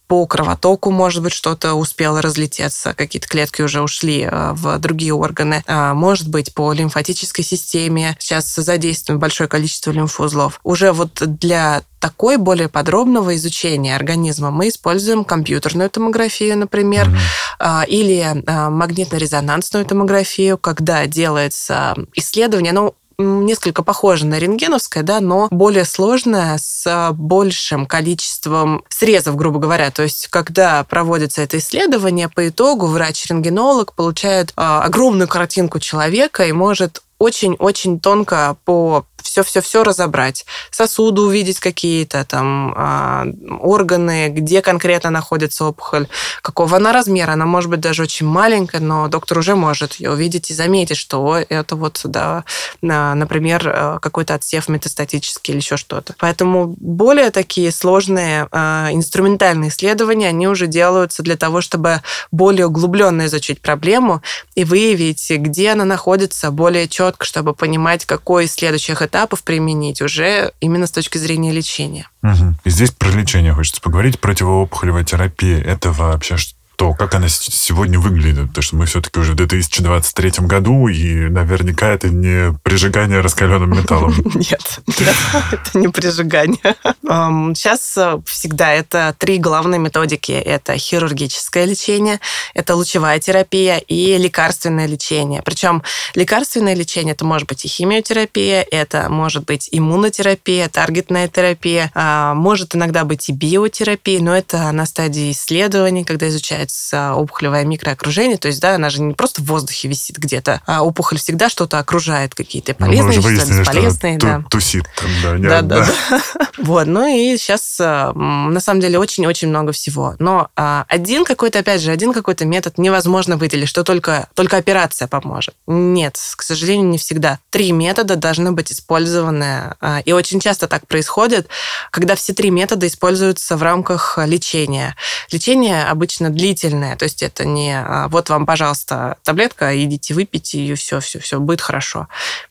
по кровотоку, может быть, что-то успело разлететься, какие-то клетки уже ушли э, в другие органы. А, может быть, по лимфатической системе сейчас задействуем большое количество лимфоузлов. Уже вот для такой более подробного изучения организма мы используем компьютерную томографию, например, mm-hmm. или а, магнитно-резонансную томографию, когда делается исследование, ну, несколько похожа на рентгеновское, да, но более сложная, с большим количеством срезов, грубо говоря. То есть, когда проводится это исследование, по итогу врач-рентгенолог получает а, огромную картинку человека и может очень-очень тонко по все-все-все разобрать. Сосуды увидеть какие-то, там, а, органы, где конкретно находится опухоль, какого она размера. Она может быть даже очень маленькая, но доктор уже может ее увидеть и заметить, что это вот, да, например, э, какой-то отсев метастатический или еще что-то. Поэтому более такие сложные а, инструментальные исследования, они уже делаются для того, чтобы более углубленно изучить проблему и выявить, где она находится более четко, чтобы понимать, какой из следующих этапов этапов применить уже именно с точки зрения лечения. Угу. И здесь про лечение хочется поговорить. Противоопухолевая терапия – это вообще то, как она сегодня выглядит. Потому что мы все-таки уже в 2023 году, и наверняка это не прижигание раскаленным металлом. [laughs] Нет, [laughs] это не прижигание. Сейчас э, всегда это три главные методики. Это хирургическое лечение, это лучевая терапия и лекарственное лечение. Причем лекарственное лечение это может быть и химиотерапия, это может быть иммунотерапия, таргетная терапия, а, может иногда быть и биотерапия, но это на стадии исследований, когда изучают называется опухолевое микроокружение. То есть, да, она же не просто в воздухе висит где-то, а опухоль всегда что-то окружает, какие-то ну, полезные ну, вещества, бесполезные. да. тусит там, да. Не, да, да, да. [laughs] Вот, ну и сейчас э, на самом деле очень-очень много всего. Но а, один какой-то, опять же, один какой-то метод невозможно выделить, что только, только операция поможет. Нет, к сожалению, не всегда. Три метода должны быть использованы. А, и очень часто так происходит, когда все три метода используются в рамках лечения. Лечение обычно длительное длительное. То есть это не а, вот вам, пожалуйста, таблетка, идите выпейте ее, все, все, все, будет хорошо.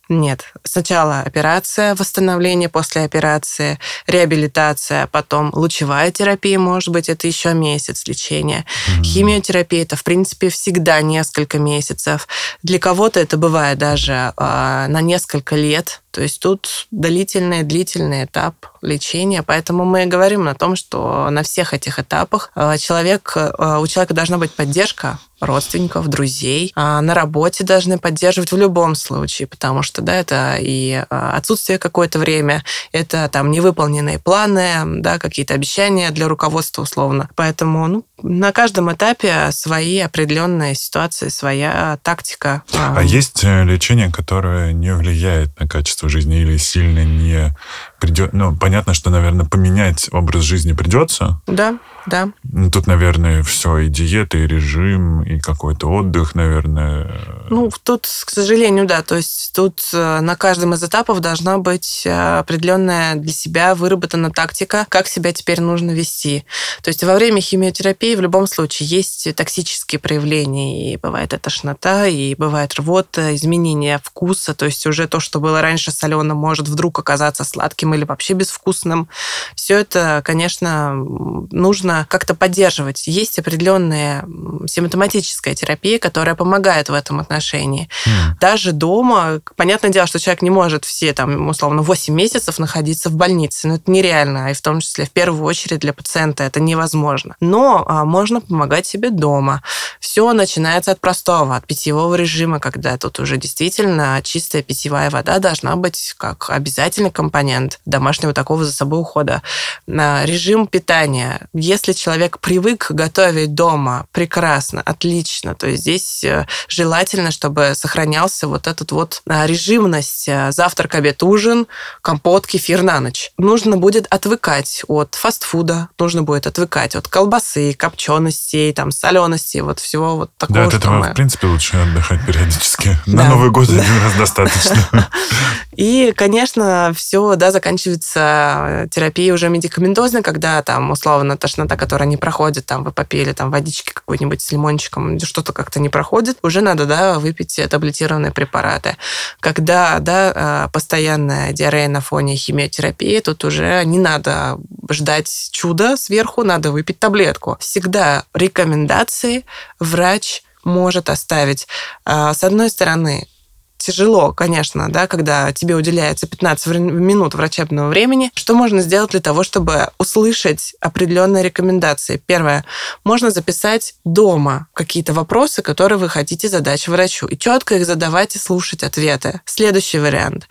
Нет. Сначала операция, восстановление после операции, реабилитация, потом лучевая терапия, может быть, это еще месяц лечения. Mm-hmm. Химиотерапия это, в принципе, всегда несколько месяцев. Для кого-то это бывает даже э, на несколько лет. То есть тут длительный, длительный этап лечения. Поэтому мы говорим о том, что на всех этих этапах э, человек, э, у человека должна быть поддержка родственников, друзей. А на работе должны поддерживать в любом случае, потому что, да, это и а, отсутствие какое-то время, это там невыполненные планы, да, какие-то обещания для руководства условно. Поэтому, ну, на каждом этапе свои определенные ситуации, своя тактика. А есть э, лечение, которое не влияет на качество жизни или сильно не придет... Ну, понятно, что, наверное, поменять образ жизни придется. Да, да. Ну, тут, наверное, все, и диета, и режим, и какой-то отдых, наверное. Ну, тут, к сожалению, да. То есть тут э, на каждом из этапов должна быть э, определенная для себя выработана тактика, как себя теперь нужно вести. То есть во время химиотерапии в любом случае есть токсические проявления. И бывает и тошнота, и бывает рвота, изменение вкуса. То есть уже то, что было раньше соленым, может вдруг оказаться сладким или вообще безвкусным. Все это, конечно, нужно как-то поддерживать. Есть определенная симптоматическая терапия, которая помогает в этом отношении. Mm. Даже дома, понятное дело, что человек не может все, там, условно, 8 месяцев находиться в больнице. Но это нереально, и в том числе в первую очередь для пациента это невозможно. Но а, можно помогать себе дома. Все начинается от простого, от питьевого режима, когда тут уже действительно чистая питьевая вода должна быть как обязательный компонент. Нет домашнего такого за собой ухода. Режим питания. Если человек привык готовить дома, прекрасно, отлично. То есть здесь э, желательно, чтобы сохранялся вот этот вот режимность. Завтрак, обед, ужин, компот, кефир на ночь. Нужно будет отвыкать от фастфуда, нужно будет отвыкать от колбасы, копченостей, там, соленостей, вот всего вот такого. Да, от этого, мы... в принципе, лучше отдыхать периодически. На Новый год один [laughs] раз достаточно. И, конечно, все, да, заканчивается терапией уже медикаментозной, когда там, условно, тошнота, которая не проходит, там, вы попили там водички какой-нибудь с лимончиком, что-то как-то не проходит, уже надо, да, выпить таблетированные препараты. Когда, да, а, постоянная диарея на фоне химиотерапии, тут уже не надо ждать чуда сверху, надо выпить таблетку. Всегда рекомендации врач может оставить. А, с одной стороны, тяжело, конечно, да, когда тебе уделяется 15 минут врачебного времени. Что можно сделать для того, чтобы услышать определенные рекомендации? Первое. Можно записать дома какие-то вопросы, которые вы хотите задать врачу, и четко их задавать и слушать ответы. Следующий вариант.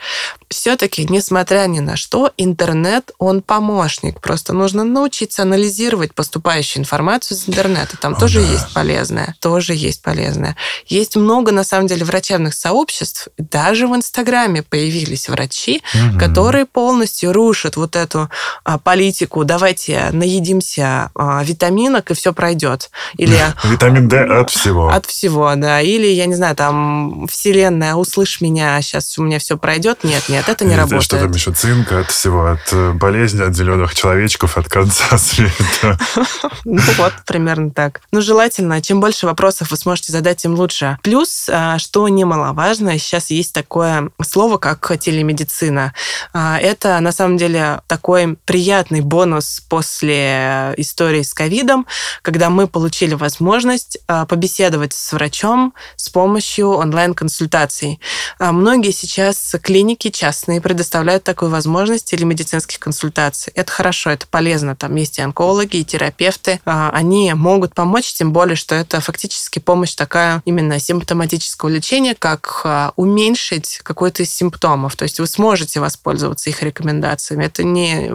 Все-таки, несмотря ни на что, интернет, он помощник. Просто нужно научиться анализировать поступающую информацию из интернета. Там О, тоже да. есть полезное. Тоже есть полезное. Есть много, на самом деле, врачебных сообществ, даже в Инстаграме появились врачи, угу. которые полностью рушат вот эту а, политику. Давайте наедимся а, витаминок и все пройдет. Или [laughs] витамин D от всего. От всего, да. Или я не знаю, там Вселенная, услышь меня, сейчас у меня все пройдет. Нет, нет, это не Или работает. Что там еще цинк от всего, от э, болезни, от зеленых человечков, от конца [laughs] света. [laughs] Ну вот, примерно так. Ну, желательно, чем больше вопросов вы сможете задать, тем лучше. Плюс, а, что немаловажно, сейчас есть такое слово, как телемедицина. А, это на самом деле такой приятный бонус после истории с ковидом, когда мы получили возможность а, побеседовать с врачом с помощью онлайн-консультаций. А, многие сейчас клиники частные предоставляют такую возможность телемедицинских консультаций. Это хорошо, это полезно. Там есть и онкологи, и терапевты. Они могут помочь, тем более, что это фактически помощь такая именно симптоматического лечения, как уменьшить какой-то из симптомов. То есть вы сможете воспользоваться их рекомендациями. Это не,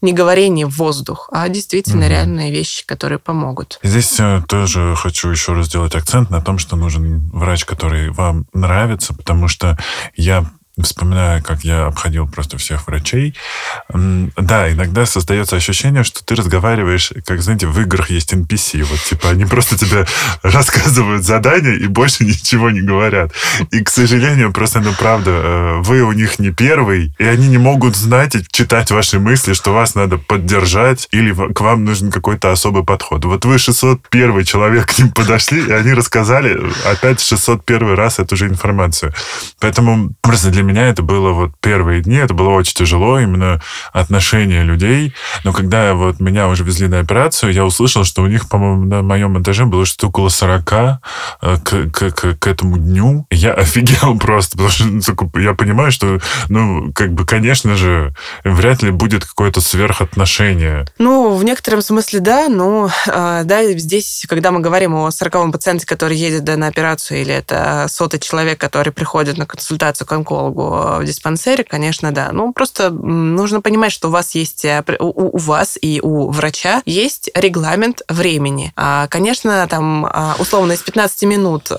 не говорение в воздух, а действительно угу. реальные вещи, которые помогут. Здесь э, тоже хочу еще раз сделать акцент на том, что нужен врач, который вам нравится, потому что я вспоминаю, как я обходил просто всех врачей, да, иногда создается ощущение, что ты разговариваешь, как, знаете, в играх есть NPC. Вот, типа, они просто тебе [laughs] рассказывают задания и больше ничего не говорят. И, к сожалению, просто, ну, правда, э, вы у них не первый, и они не могут знать и читать ваши мысли, что вас надо поддержать, или к вам нужен какой-то особый подход. Вот вы 601 человек к ним подошли, и они рассказали опять 601 раз эту же информацию. Поэтому просто для меня это было вот первые дни, это было очень тяжело, именно отношения людей. Но когда вот меня уже везли на операцию, я услышал, что у них, по-моему, на моем этаже было что-то около 40 э, к, к, к, к этому дню. Я офигел [laughs] просто, потому что ну, я понимаю, что, ну, как бы, конечно же, вряд ли будет какое-то сверхотношение. Ну, в некотором смысле, да, но э, да, здесь, когда мы говорим о 40 пациенте, который едет да, на операцию, или это сотый человек, который приходит на консультацию к онкологу, в диспансере, конечно, да. Ну, просто нужно понимать, что у вас есть, э, у, у вас и у врача есть регламент времени. А, конечно, там, а, условно, из 15 минут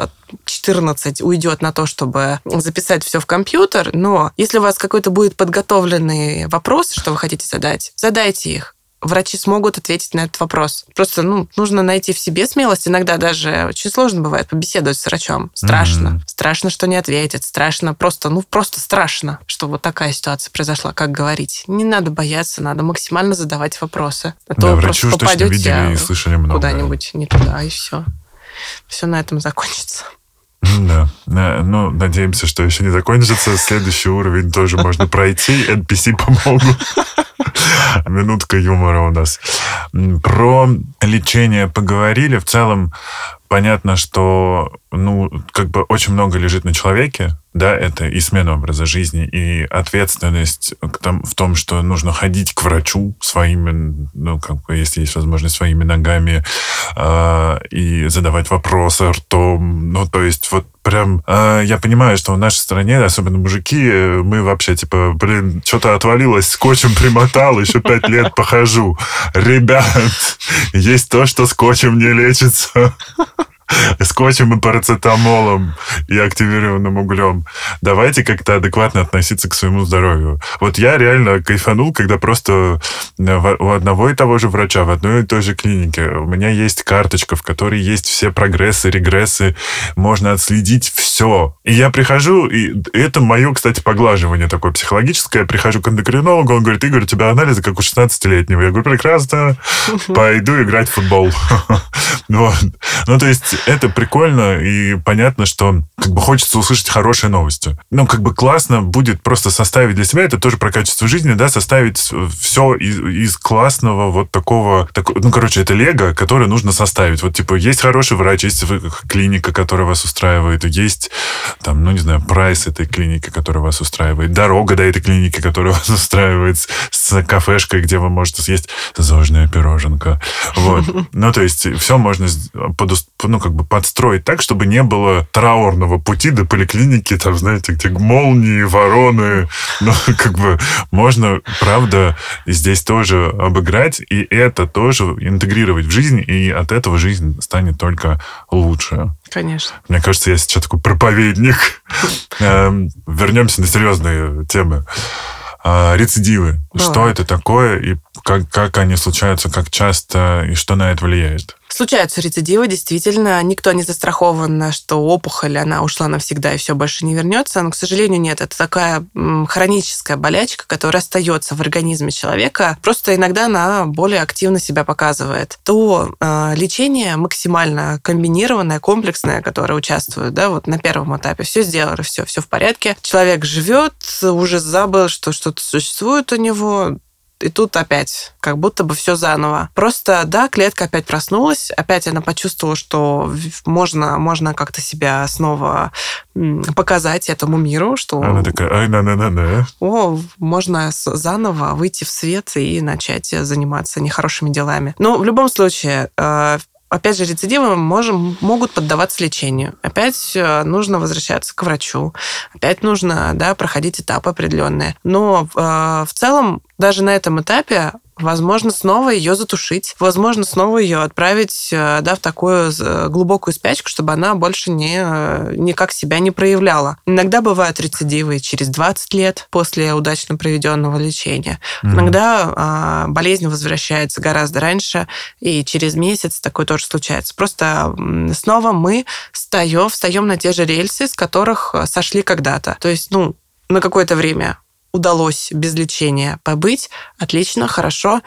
14 уйдет на то, чтобы записать все в компьютер, но если у вас какой-то будет подготовленный вопрос, что вы хотите задать, задайте их врачи смогут ответить на этот вопрос. Просто ну, нужно найти в себе смелость. Иногда даже очень сложно бывает побеседовать с врачом. Страшно. Mm-hmm. Страшно, что не ответит. Страшно, просто, ну, просто страшно, что вот такая ситуация произошла. Как говорить? Не надо бояться, надо максимально задавать вопросы. А да, то врачи уж точно видели и слышали много. Куда-нибудь не туда, и все. Все на этом закончится. Да. Ну, надеемся, что еще не закончится. Следующий уровень тоже можно пройти. NPC помогут. Минутка юмора у нас. Про лечение поговорили. В целом, понятно, что, ну, как бы очень много лежит на человеке, да, это и смена образа жизни, и ответственность в том, что нужно ходить к врачу своими, ну, как бы, если есть возможность, своими ногами, э, и задавать вопросы ртом. Ну, то есть вот прям э, я понимаю, что в нашей стране, особенно мужики, мы вообще типа, блин, что-то отвалилось, скотчем примотал, еще пять лет похожу. Ребят, [laughs] есть то, что скотчем не лечится [laughs] скотчем и парацетамолом и активированным углем. Давайте как-то адекватно относиться к своему здоровью. Вот я реально кайфанул, когда просто э, у одного и того же врача в одной и той же клинике у меня есть карточка, в которой есть все прогрессы, регрессы, можно отследить все. И я прихожу, и это мое, кстати, поглаживание такое психологическое. Я прихожу к эндокринологу, он говорит, Игорь, у тебя анализы как у 16-летнего. Я говорю, прекрасно, пойду играть в футбол. [laughs] Ну, то есть это прикольно и понятно, что как бы хочется услышать хорошие новости. Ну, как бы классно будет просто составить для себя, это тоже про качество жизни, да, составить все из, из классного вот такого, так, ну, короче, это лего, которое нужно составить. Вот, типа, есть хороший врач, есть клиника, которая вас устраивает, есть, там, ну, не знаю, прайс этой клиники, которая вас устраивает, дорога до этой клиники, которая [laughs] вас устраивает, с кафешкой, где вы можете съесть зожное пироженка. Вот. [laughs] Ну, то есть, все можно под, ну, как бы подстроить так, чтобы не было траурного пути до поликлиники, там, знаете, где молнии, вороны. [laughs] Ну, как бы можно, правда, здесь тоже обыграть, и это тоже интегрировать в жизнь, и от этого жизнь станет только лучше. Конечно. Мне кажется, я сейчас такой проповедник. [laughs] Эм, вернемся на серьезные темы. А, рецидивы. Что это такое, и как, как они случаются, как часто, и что на это влияет? Случаются рецидивы, действительно. Никто не застрахован, что опухоль, она ушла навсегда и все больше не вернется. Но, к сожалению, нет. Это такая хроническая болячка, которая остается в организме человека. Просто иногда она более активно себя показывает. То э, лечение максимально комбинированное, комплексное, которое участвует да, вот на первом этапе. Все сделали, все, все в порядке. Человек живет, уже забыл, что что-то существует у него, и тут опять как будто бы все заново. Просто, да, клетка опять проснулась, опять она почувствовала, что можно, можно как-то себя снова показать этому миру, что... Она такая, ай на на на на О, можно заново выйти в свет и начать заниматься нехорошими делами. Но в любом случае, э, опять же, рецидивы можем, могут поддаваться лечению. Опять э, нужно возвращаться к врачу. Опять нужно да, проходить этапы определенные. Но э, в целом даже на этом этапе возможно снова ее затушить, возможно снова ее отправить э, да, в такую э, глубокую спячку, чтобы она больше не, э, никак себя не проявляла. Иногда бывают рецидивы через 20 лет после удачно проведенного лечения. Mm-hmm. Иногда а, болезнь возвращается гораздо раньше, и через месяц такое тоже случается. Просто снова мы встаем, встаем на те же рельсы, с которых сошли когда-то. То есть, ну, на какое-то время удалось без лечения побыть, отлично, хорошо.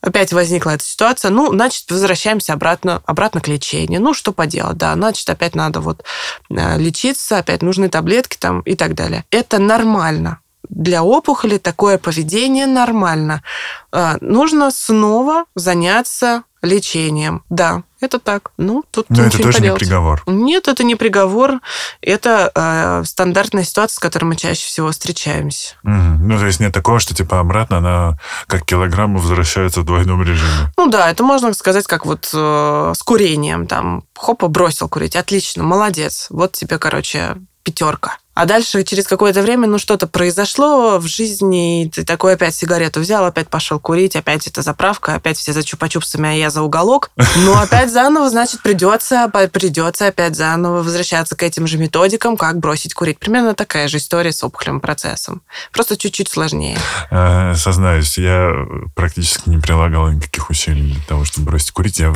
Опять возникла эта ситуация, ну, значит, возвращаемся обратно, обратно к лечению. Ну, что поделать, да, значит, опять надо вот э, лечиться, опять нужны таблетки там и так далее. Это нормально. Для опухоли такое поведение нормально. Э, нужно снова заняться лечением. Да, это так. Ну, тут Но это тоже не, не приговор. Нет, это не приговор. Это э, стандартная ситуация, с которой мы чаще всего встречаемся. Угу. Ну, то есть нет такого, что типа обратно она как килограммы возвращается в двойном режиме. Ну да, это можно сказать как вот э, с курением. Там, хопа, бросил курить. Отлично, молодец. Вот тебе, короче, пятерка. А дальше через какое-то время, ну, что-то произошло в жизни, и ты такой опять сигарету взял, опять пошел курить, опять это заправка, опять все за чупа-чупсами, а я за уголок. Ну, опять заново, значит, придется, придется опять заново возвращаться к этим же методикам, как бросить курить. Примерно такая же история с опухолевым процессом. Просто чуть-чуть сложнее. Э, сознаюсь, я практически не прилагал никаких усилий для того, чтобы бросить курить. Я,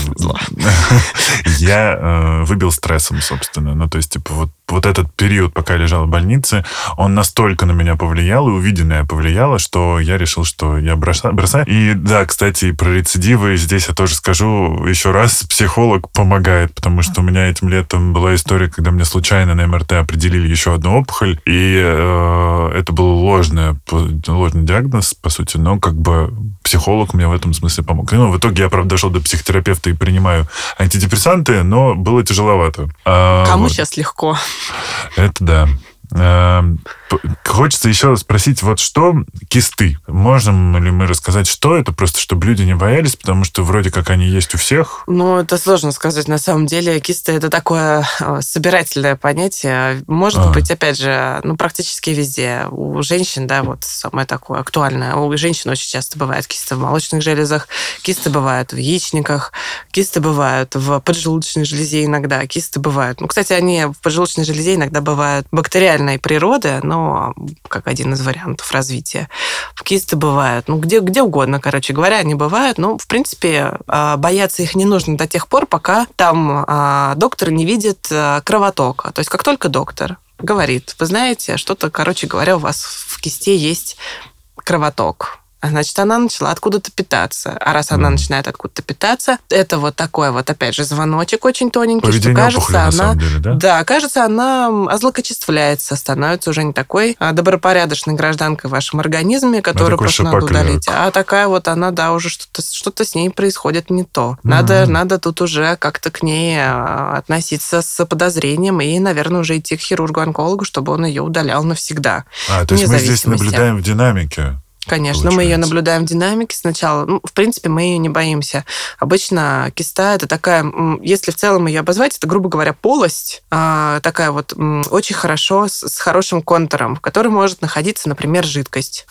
[laughs] я э, выбил стрессом, собственно. Ну, то есть, типа, вот вот этот период, пока я лежал в больнице, он настолько на меня повлиял, и увиденное повлияло, что я решил, что я бросаю. И да, кстати, про рецидивы здесь я тоже скажу еще раз, психолог помогает, потому что у меня этим летом была история, когда мне случайно на МРТ определили еще одну опухоль, и э, это был ложный, ложный диагноз, по сути, но как бы психолог мне в этом смысле помог. Ну, в итоге я, правда, дошел до психотерапевта и принимаю антидепрессанты, но было тяжеловато. А, Кому вот. сейчас легко? Это да. Хочется еще спросить, вот что кисты? Можем ли мы рассказать, что это, просто чтобы люди не боялись, потому что вроде как они есть у всех? Ну, это сложно сказать. На самом деле кисты – это такое э, собирательное понятие. Может а. быть, опять же, ну, практически везде. У женщин, да, вот самое такое актуальное. У женщин очень часто бывают кисты в молочных железах, кисты бывают в яичниках, кисты бывают в поджелудочной железе иногда, кисты бывают. Ну, кстати, они в поджелудочной железе иногда бывают бактериальные реальной природы, но как один из вариантов развития. Кисты бывают, ну, где, где угодно, короче говоря, они бывают. Но, в принципе, а, бояться их не нужно до тех пор, пока там а, доктор не видит а, кровотока. То есть как только доктор говорит, вы знаете, что-то, короче говоря, у вас в кисте есть кровоток, а значит, она начала откуда-то питаться. А раз она начинает откуда-то питаться, это вот такой вот, опять же, звоночек очень тоненький, Поведение что кажется, опухоли, она... Деле, да? да, кажется, она озлокочествляется, становится уже не такой а, добропорядочной гражданкой в вашем организме, которую просто надо удалить. А такая вот она, да, уже что-то что с ней происходит не то. Надо, mm-hmm. надо тут уже как-то к ней а, относиться с подозрением и, наверное, уже идти к хирургу-онкологу, чтобы он ее удалял навсегда. А, то есть мы здесь наблюдаем в динамике Конечно, получается. мы ее наблюдаем в динамике сначала. Ну, в принципе, мы ее не боимся. Обычно киста это такая, если в целом ее обозвать, это, грубо говоря, полость, а, такая вот очень хорошо, с хорошим контуром, в которой может находиться, например, жидкость.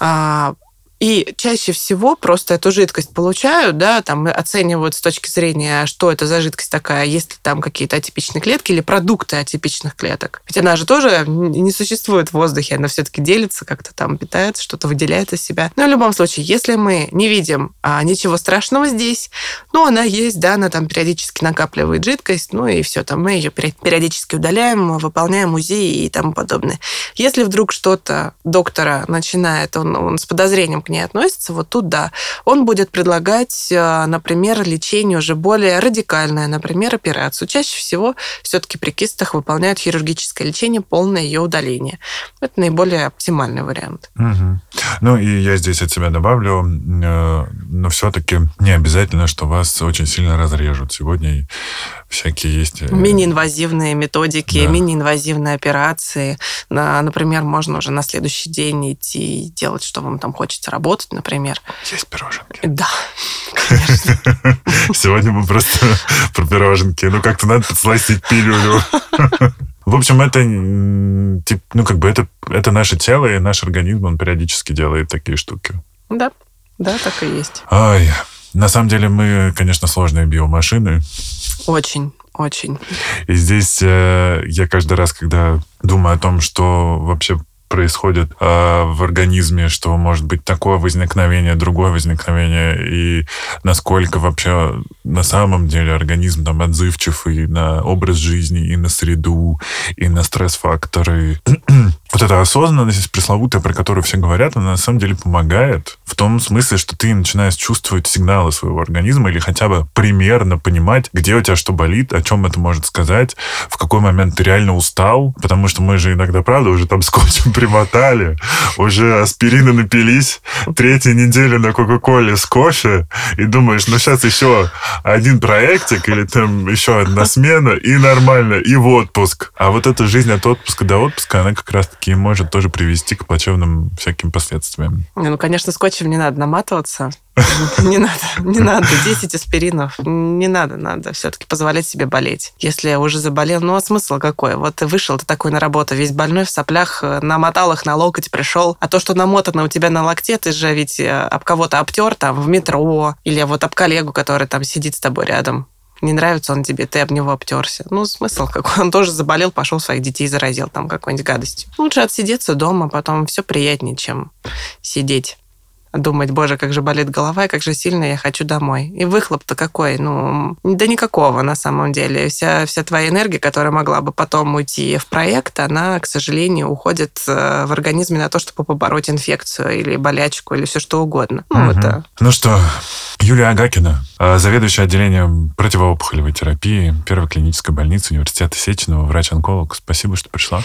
И чаще всего просто эту жидкость получают, да, там оценивают с точки зрения, что это за жидкость такая, есть ли там какие-то атипичные клетки или продукты атипичных клеток. Ведь она же тоже не существует в воздухе, она все-таки делится, как-то там питается, что-то выделяет из себя. Но в любом случае, если мы не видим а, ничего страшного здесь, ну, она есть, да, она там периодически накапливает жидкость, ну и все, там мы ее периодически удаляем, выполняем УЗИ и тому подобное. Если вдруг что-то доктора начинает, он, он с подозрением к ней относится, вот тут да, он будет предлагать, э, например, лечение уже более радикальное, например, операцию. Чаще всего все-таки при кистах выполняют хирургическое лечение, полное ее удаление. Это наиболее оптимальный вариант. Угу. Ну и я здесь от себя добавлю, э, но все-таки не обязательно, что вас очень сильно разрежут. Сегодня всякие есть... Э, мини-инвазивные методики, да. мини-инвазивные операции. Например, можно уже на следующий день идти и делать, что вам там хочется работать, например. Есть пироженки. Да, [laughs] конечно. [laughs] Сегодня мы просто [laughs] про пироженки. Ну, как-то надо подсластить пилюлю. В общем, это, ну, как бы это, это наше тело и наш организм, он периодически делает такие штуки. Да, да, так и есть. Ай, на самом деле мы, конечно, сложные биомашины. Очень, очень. И здесь э, я каждый раз, когда думаю о том, что вообще происходит э, в организме, что может быть такое возникновение, другое возникновение, и насколько вообще на самом деле организм там отзывчив и на образ жизни, и на среду, и на стресс-факторы. [clears throat] вот эта осознанность пресловутая, про которую все говорят, она на самом деле помогает в том смысле, что ты начинаешь чувствовать сигналы своего организма или хотя бы примерно понимать, где у тебя что болит, о чем это может сказать, в какой момент ты реально устал, потому что мы же иногда, правда, уже там скотчем [laughs] примотали, уже аспирины напились, третья неделя на Кока-Коле с кофе, и думаешь, ну сейчас еще один проектик или там еще одна смена, и нормально, и в отпуск. А вот эта жизнь от отпуска до отпуска, она как раз-таки может тоже привести к плачевным всяким последствиям. Ну, конечно, скотчем не надо наматываться. [laughs] Не надо, не надо. 10 аспиринов. Не надо, надо все-таки позволять себе болеть. Если уже заболел, ну а смысл какой? Вот ты вышел, ты такой на работу, весь больной в соплях, э, намотал их на локоть, пришел. А то, что намотано у тебя на локте, ты же ведь э, об кого-то обтер там в метро, или вот об коллегу, который там сидит с тобой рядом не нравится он тебе, ты об него обтерся. Ну, смысл какой? Он тоже заболел, пошел своих детей заразил там какой-нибудь гадостью. Лучше отсидеться дома, потом все приятнее, чем сидеть думать, боже, как же болит голова, и как же сильно я хочу домой. И выхлоп-то какой? Ну, да никакого на самом деле. Вся, вся твоя энергия, которая могла бы потом уйти в проект, она, к сожалению, уходит э, в организме на то, чтобы побороть инфекцию или болячку, или все что угодно. Ну, угу. это... ну что, Юлия Агакина, э, заведующая отделением противоопухолевой терапии Первой клинической больницы Университета Сеченова, врач-онколог. Спасибо, что пришла.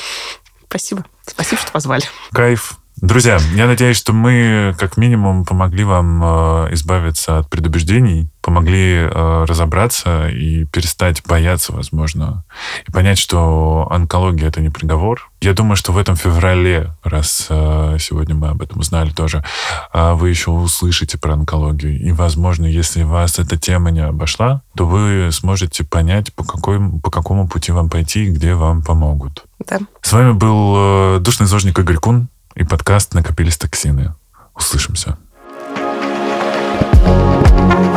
Спасибо. Спасибо, что позвали. Кайф. Друзья, я надеюсь, что мы как минимум помогли вам э, избавиться от предубеждений, помогли э, разобраться и перестать бояться, возможно, и понять, что онкология это не приговор. Я думаю, что в этом феврале, раз э, сегодня мы об этом узнали тоже, вы еще услышите про онкологию. И, возможно, если вас эта тема не обошла, то вы сможете понять, по, какой, по какому пути вам пойти и где вам помогут. Да. С вами был душный зожник Игорь Кун и подкаст «Накопились токсины». Услышимся. thank you